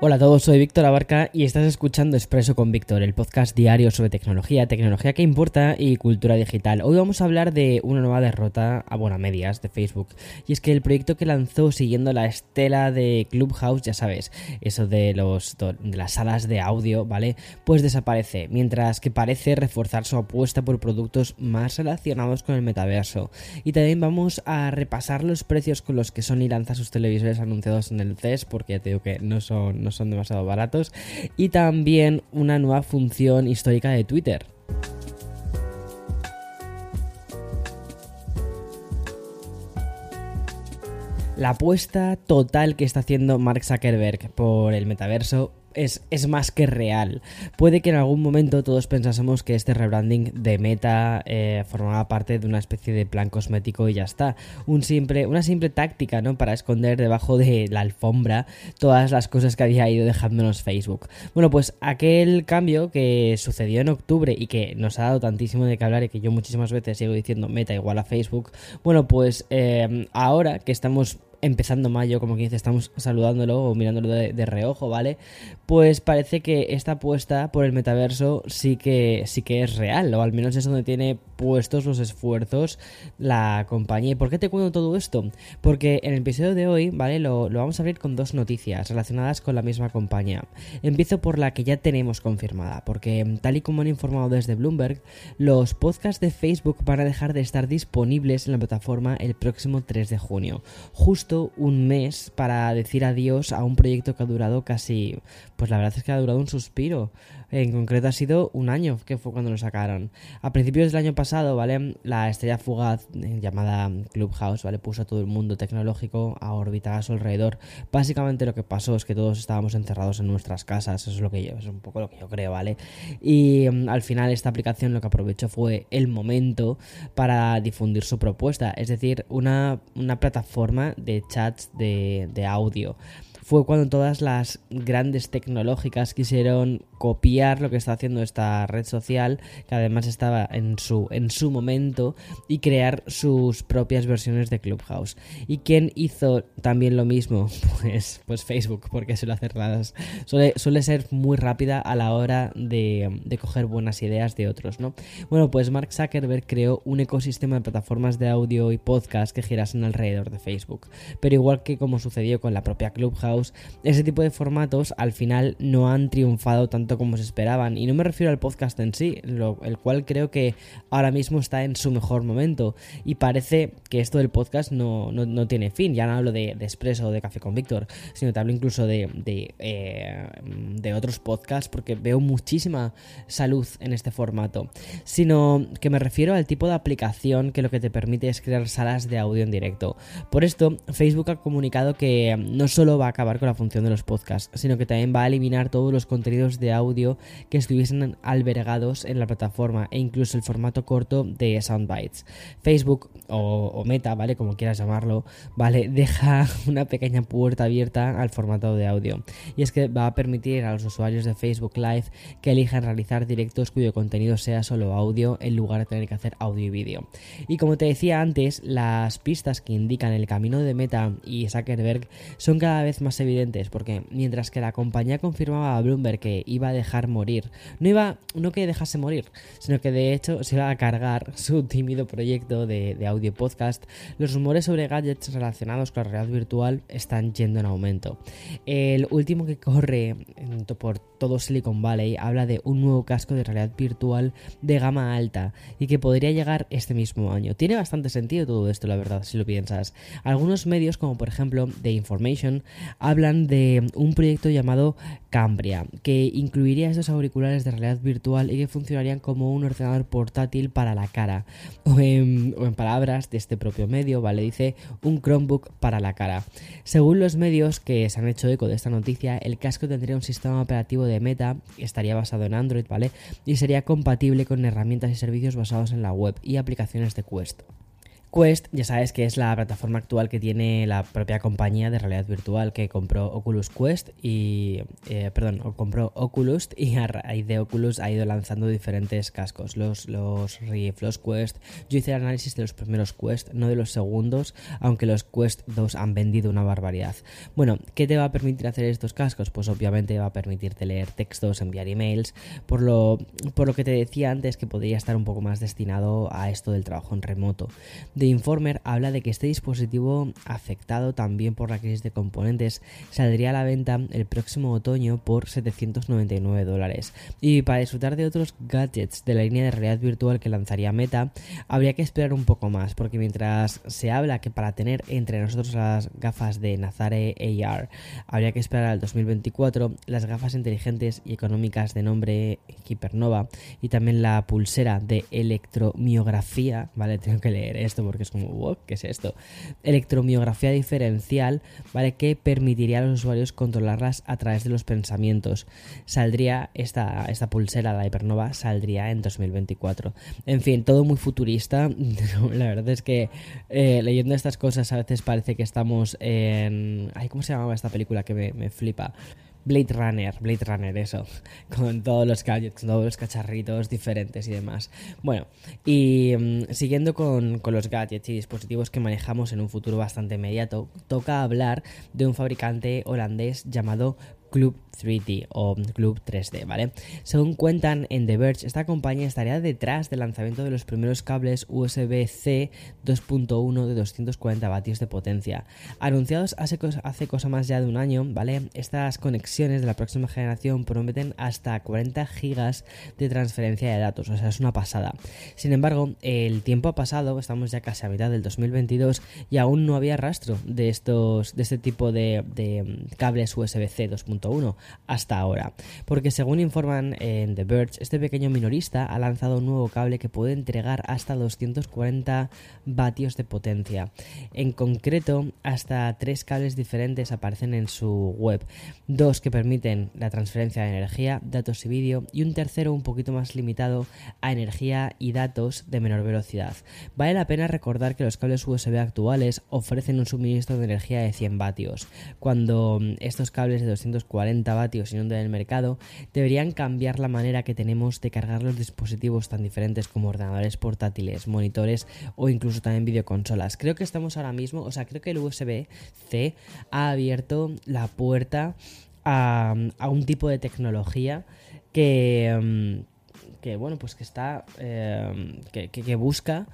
Hola a todos, soy Víctor Abarca y estás escuchando Expreso con Víctor, el podcast diario sobre tecnología, tecnología que importa y cultura digital. Hoy vamos a hablar de una nueva derrota a buenas medias de Facebook. Y es que el proyecto que lanzó siguiendo la estela de Clubhouse, ya sabes, eso de, los, de las salas de audio, ¿vale? Pues desaparece, mientras que parece reforzar su apuesta por productos más relacionados con el metaverso. Y también vamos a repasar los precios con los que Sony lanza sus televisores anunciados en el CES, porque ya te digo que no son son demasiado baratos. Y también una nueva función histórica de Twitter. La apuesta total que está haciendo Mark Zuckerberg por el metaverso es, más que real. Puede que en algún momento todos pensásemos que este rebranding de Meta eh, formaba parte de una especie de plan cosmético y ya está. Un simple, una simple táctica, ¿no? Para esconder debajo de la alfombra todas las cosas que había ido dejándonos Facebook. Bueno, pues aquel cambio que sucedió en octubre y que nos ha dado tantísimo de que hablar y que yo muchísimas veces sigo diciendo Meta igual a Facebook, bueno, pues eh, ahora que estamos empezando mayo, como que dice, estamos saludándolo o mirándolo de, reojo, ¿vale? Pues parece que esta apuesta por el metaverso sí que, sí que es real, o al menos es donde tiene puestos los esfuerzos la compañía. ¿Y por qué te cuento todo esto? Porque en el episodio de hoy, ¿vale? Lo, lo vamos a abrir con dos noticias relacionadas con la misma compañía. Empiezo por la que ya tenemos confirmada, porque tal y como han informado desde Bloomberg, los podcasts de Facebook van a dejar de estar disponibles en la plataforma el próximo 3 de junio. Justo un mes para decir adiós a un proyecto que ha durado casi, pues la verdad es que ha durado un suspiro. En concreto ha sido un año, que fue cuando lo sacaron. A principios del año pasado, ¿vale? La estrella fugaz eh, llamada Clubhouse, ¿vale? Puso a todo el mundo tecnológico a orbitar a su alrededor. Básicamente lo que pasó es que todos estábamos encerrados en nuestras casas, eso es lo que yo, es un poco lo que yo creo, ¿vale? Y mm, al final esta aplicación lo que aprovechó fue el momento para difundir su propuesta, es decir, una, una plataforma de chats de, de audio fue cuando todas las grandes tecnológicas quisieron copiar lo que está haciendo esta red social, que además estaba en su, en su momento, y crear sus propias versiones de Clubhouse. ¿Y quién hizo también lo mismo? Pues, pues Facebook, porque suele hacerlas. Suele, suele ser muy rápida a la hora de, de coger buenas ideas de otros, ¿no? Bueno, pues Mark Zuckerberg creó un ecosistema de plataformas de audio y podcast que girasen alrededor de Facebook. Pero igual que como sucedió con la propia Clubhouse, ese tipo de formatos al final no han triunfado tanto como se esperaban. Y no me refiero al podcast en sí, el cual creo que ahora mismo está en su mejor momento. Y parece que esto del podcast no, tiene fin. Ya no hablo de, de o de Café con Víctor, sino te hablo incluso de, de, eh, de otros podcasts porque veo muchísima salud en este formato. Sino que me refiero al tipo de aplicación que lo que te permite es crear salas de audio en directo. Por esto, Facebook ha comunicado que no solo va a acabar con la función de los podcasts, sino que también va a eliminar todos los contenidos de audio que estuviesen albergados en la plataforma e incluso el formato corto de Soundbites. Facebook o, Meta, ¿vale? Como quieras llamarlo, ¿vale? Deja una pequeña puerta abierta al formato de audio. Y es que va a permitir a los usuarios de Facebook Live que elijan realizar directos cuyo contenido sea solo audio en lugar de tener que hacer audio y vídeo. Y como te decía antes, las pistas que indican el camino de Meta y Zuckerberg son cada vez más evidentes, porque mientras que la compañía confirmaba a Bloomberg que iba a dejar morir, no iba, no que dejase morir, sino que de hecho se iba a cargar su tímido proyecto de, audio podcast, los rumores sobre gadgets relacionados con la realidad virtual están yendo en aumento. El último que corre por todo Silicon Valley habla de un nuevo casco de realidad virtual de gama alta y que podría llegar este mismo año. Tiene bastante sentido todo esto, la verdad, si lo piensas. Algunos medios, como por ejemplo The Information, hablan de un proyecto llamado Cambria, que incluiría estos auriculares de realidad virtual y que funcionarían como un ordenador portátil para la cara. O en, palabras de este propio medio, ¿vale? Dice un Chromebook para la cara. Según los medios que se han hecho eco de esta noticia, el casco tendría un sistema operativo de Meta, estaría basado en Android, ¿vale? Y sería compatible con herramientas y servicios basados en la web y aplicaciones de Quest. Quest, ya sabes que es la plataforma actual que tiene la propia compañía de realidad virtual que compró Oculus Quest y, eh, perdón, compró Oculus y a raíz de Oculus ha ido lanzando diferentes cascos, los, los Rift, los Quest. Yo hice el análisis de los primeros Quest, no de los segundos, aunque los Quest 2 han vendido una barbaridad. Bueno, ¿qué te va a permitir hacer estos cascos? Pues obviamente va a permitirte leer textos, enviar emails, por lo, por lo que te decía antes que podría estar un poco más destinado a esto del trabajo en remoto. The Informer habla de que este dispositivo, afectado también por la crisis de componentes, saldría a la venta el próximo otoño por 799 dólares. Y para disfrutar de otros gadgets de la línea de realidad virtual que lanzaría Meta, habría que esperar un poco más, porque mientras se habla que para tener entre nosotros las gafas de Nazare AR habría que esperar al 2024, las gafas inteligentes y económicas de nombre Hypernova y también la pulsera de electromiografía, ¿vale? Tengo que leer esto porque es como, ¿qué es esto? Electromiografía diferencial, ¿vale? Que permitiría a los usuarios controlarlas a través de los pensamientos. Saldría esta, esta pulsera, la Hypernova, saldría en 2024. En fin, todo muy futurista. la verdad es que eh, leyendo estas cosas a veces parece que estamos en... Ay, ¿Cómo se llamaba esta película que me, me flipa? Blade Runner, Blade Runner, eso, con todos los gadgets, todos los cacharritos diferentes y demás. Bueno, y mm, siguiendo con, con, los gadgets y dispositivos que manejamos en un futuro bastante inmediato, toca hablar de un fabricante holandés llamado Club 3D o Club 3D, ¿vale? Según cuentan en The Verge, esta compañía estaría detrás del lanzamiento de los primeros cables USB-C 2.1 de 240 vatios de potencia. Anunciados hace, hace cosa más ya de un año, ¿vale? Estas conexiones de la próxima generación prometen hasta 40 gigas de transferencia de datos, o sea, es una pasada. Sin embargo, el tiempo ha pasado, estamos ya casi a mitad del 2022 y aún no había rastro de estos de este tipo de, de cables USB-C 2.1 hasta ahora. Porque según informan en The Verge, este pequeño minorista ha lanzado un nuevo cable que puede entregar hasta 240 vatios de potencia. En concreto, hasta tres cables diferentes aparecen en su web. Dos que permiten la transferencia de energía, datos y vídeo y un tercero un poquito más limitado a energía y datos de menor velocidad. Vale la pena recordar que los cables USB actuales ofrecen un suministro de energía de 100 vatios, cuando estos cables de 240 40 vatios en del mercado, deberían cambiar la manera que tenemos de cargar los dispositivos tan diferentes como ordenadores portátiles, monitores o incluso también videoconsolas. Creo que estamos ahora mismo, o sea, creo que el USB-C ha abierto la puerta a, un tipo de tecnología que, mm, que bueno, pues que está, eh, que, busca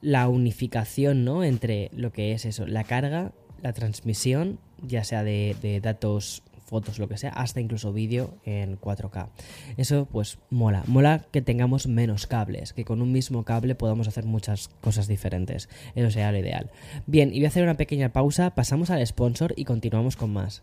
la unificación, ¿no? Entre lo que es eso, la carga, la transmisión, ya sea de datos fotos, lo que sea, hasta incluso vídeo en 4K. Eso pues mola. Mola que tengamos menos cables, que con un mismo cable podamos hacer muchas cosas diferentes. Eso sería lo ideal. Bien, y voy a hacer una pequeña pausa, pasamos al sponsor y continuamos con más.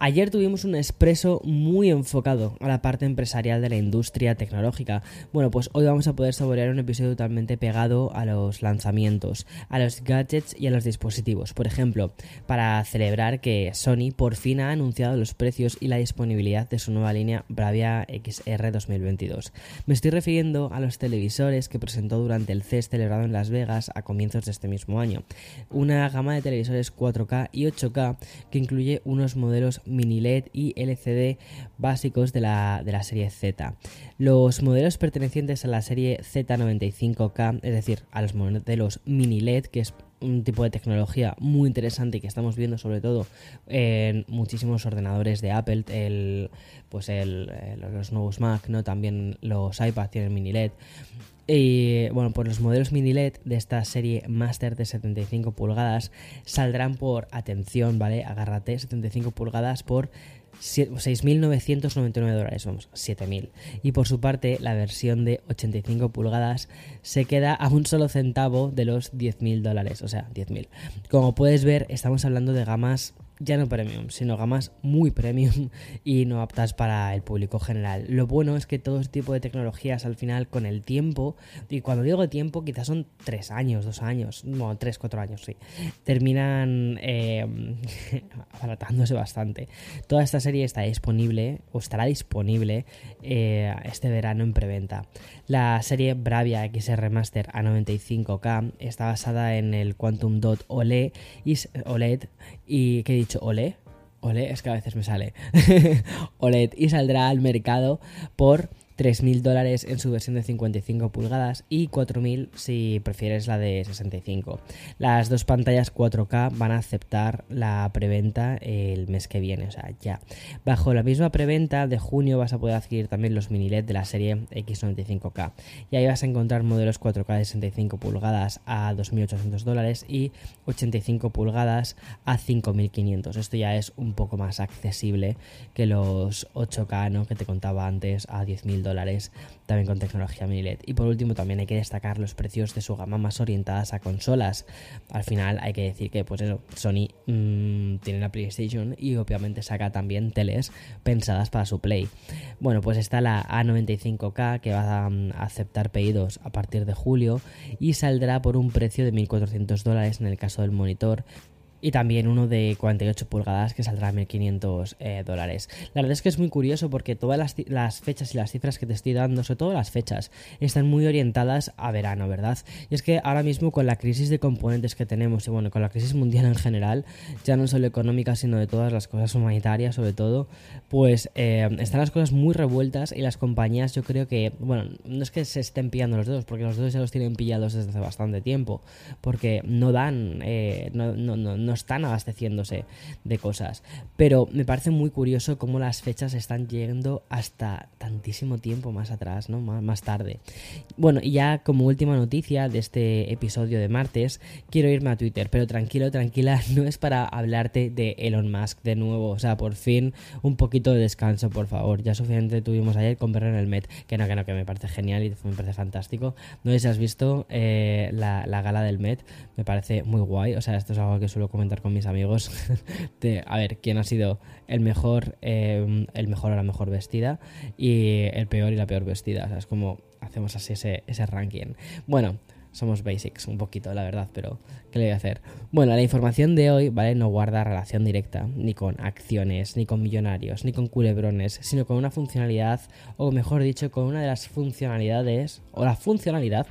Ayer tuvimos un expreso muy enfocado a la parte empresarial de la industria tecnológica. Bueno, pues hoy vamos a poder saborear un episodio totalmente pegado a los lanzamientos, a los gadgets y a los dispositivos. Por ejemplo, para celebrar que Sony por fin ha anunciado los precios y la disponibilidad de su nueva línea Bravia XR 2022. Me estoy refiriendo a los televisores que presentó durante el CES celebrado en Las Vegas a comienzos de este mismo año. Una gama de televisores 4K y 8K que incluye unos modelos mini LED y LCD básicos de la, de la serie Z. Los modelos pertenecientes a la serie Z95K, es decir, a los modelos mini LED, que es un tipo de tecnología muy interesante que estamos viendo sobre todo en muchísimos ordenadores de Apple, el, pues el, los nuevos Mac, ¿no? También los iPad tienen mini LED. Y bueno, pues los modelos mini LED de esta serie Master de 75 pulgadas saldrán por, atención, ¿vale? Agárrate, 75 pulgadas por 6.999 dólares, vamos, 7.000. Y por su parte, la versión de 85 pulgadas se queda a un solo centavo de los 10.000 dólares, o sea, 10.000. Como puedes ver, estamos hablando de gamas ya no premium, sino gamas muy premium y no aptas para el público general. Lo bueno es que todo este tipo de tecnologías al final con el tiempo, y cuando digo tiempo quizás son 3 años, 2 años, no, 3, 4 años, sí, terminan eh, bastante. Toda esta serie está disponible o estará disponible eh, este verano en preventa. La serie Bravia XR Master A95K está basada en el Quantum Dot OLED y, OLED y ¿qué he dicho? ¿OLED? OLED, es que a veces me sale. OLED y saldrá al mercado por 3.000 dólares en su versión de 55 pulgadas y 4.000 si prefieres la de 65. Las dos pantallas 4K van a aceptar la preventa el mes que viene, o sea, ya. Bajo la misma preventa de junio vas a poder adquirir también los mini LED de la serie X95K. Y ahí vas a encontrar modelos 4K de 65 pulgadas a 2.800 dólares y 85 pulgadas a 5.500. Esto ya es un poco más accesible que los 8K ¿no? que te contaba antes a 10.000 dólares, también con tecnología mini LED. Y por último, también hay que destacar los precios de su gama más orientadas a consolas. Al final, hay que decir que, pues eso, Sony mm, tiene la PlayStation y obviamente saca también teles pensadas para su Play. Bueno, pues está la A95K que va a mm, aceptar pedidos a partir de julio y saldrá por un precio de 1.400 dólares en el caso del monitor y también uno de 48 pulgadas que saldrá a 1500 eh, dólares. La verdad es que es muy curioso porque todas las, fechas y las cifras que te estoy dando, sobre todo las fechas, están muy orientadas a verano, ¿verdad? Y es que ahora mismo con la crisis de componentes que tenemos y bueno, con la crisis mundial en general, ya no solo económica, sino de todas las cosas humanitarias sobre todo, pues eh, están las cosas muy revueltas y las compañías yo creo que, bueno, no es que se estén pillando los dedos, porque los dedos ya los tienen pillados desde hace bastante tiempo, porque no dan, eh, no, no, no están abasteciéndose de cosas. Pero me parece muy curioso cómo las fechas están llegando hasta tantísimo tiempo más atrás, ¿no? Más, tarde. Bueno, y ya como última noticia de este episodio de martes, quiero irme a Twitter, pero tranquilo, tranquila, no es para hablarte de Elon Musk de nuevo. O sea, por fin un poquito de descanso, por favor. Ya suficiente tuvimos ayer con verlo en el Met, que no, que no, que me parece genial y me parece fantástico. No sé si has visto eh, la, la gala del Met, me parece muy guay. O sea, esto es algo que suelo comentar con mis amigos de a ver quién ha sido el mejor, eh, el mejor o la mejor vestida y el peor y la peor vestida. Es como hacemos así ese, ese ranking. Bueno, somos basics un poquito, la verdad, pero ¿qué le voy a hacer? Bueno, la información de hoy, ¿vale? No guarda relación directa ni con acciones, ni con millonarios, ni con culebrones, sino con una funcionalidad, o mejor dicho, con una de las funcionalidades, o la funcionalidad,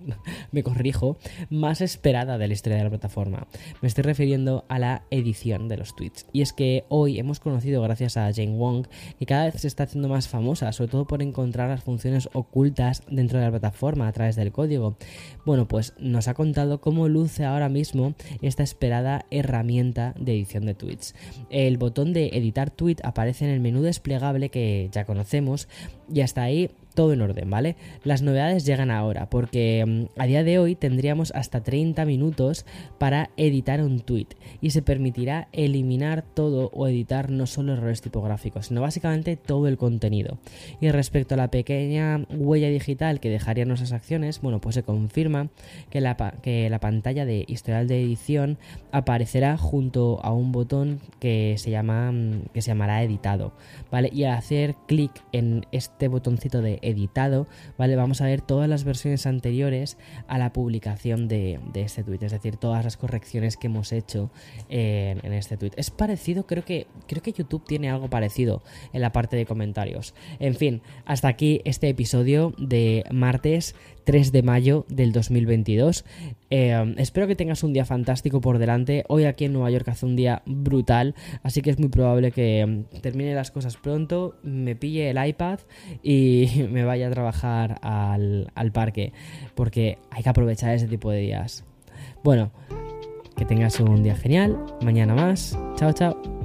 me corrijo, más esperada de la historia de la plataforma. Me estoy refiriendo a la edición de los tweets. Y es que hoy hemos conocido, gracias a Jane Wong, que cada vez se está haciendo más famosa, sobre todo por encontrar las funciones ocultas dentro de la plataforma a través del código. Bueno, pues nos ha contado cómo luce ahora mismo esta esperada herramienta de edición de tweets. El botón de editar tweet aparece en el menú desplegable que ya conocemos y hasta ahí todo en orden, ¿vale? Las novedades llegan ahora, porque mm, a día de hoy tendríamos hasta 30 minutos para editar un tweet y se permitirá eliminar todo o editar no solo errores tipográficos, sino básicamente todo el contenido. Y respecto a la pequeña huella digital que dejarían nuestras acciones, bueno, pues se confirma que la, que la pantalla de historial de edición aparecerá junto a un botón que se llama mm, que se llamará editado, ¿vale? Y al hacer clic en este botoncito de editado, ¿vale? Vamos a ver todas las versiones anteriores a la publicación de, este tweet, es decir, todas las correcciones que hemos hecho en, este tweet. Es parecido, creo que, creo que YouTube tiene algo parecido en la parte de comentarios. En fin, hasta aquí este episodio de martes 3 de mayo del 2022. Eh, espero que tengas un día fantástico por delante. Hoy aquí en Nueva York hace un día brutal, así que es muy probable que mm, termine las cosas pronto, me pille el iPad y me vaya a trabajar al, al parque, porque hay que aprovechar ese tipo de días. Bueno, Que tengas un día genial. Mañana más. Chao, chao.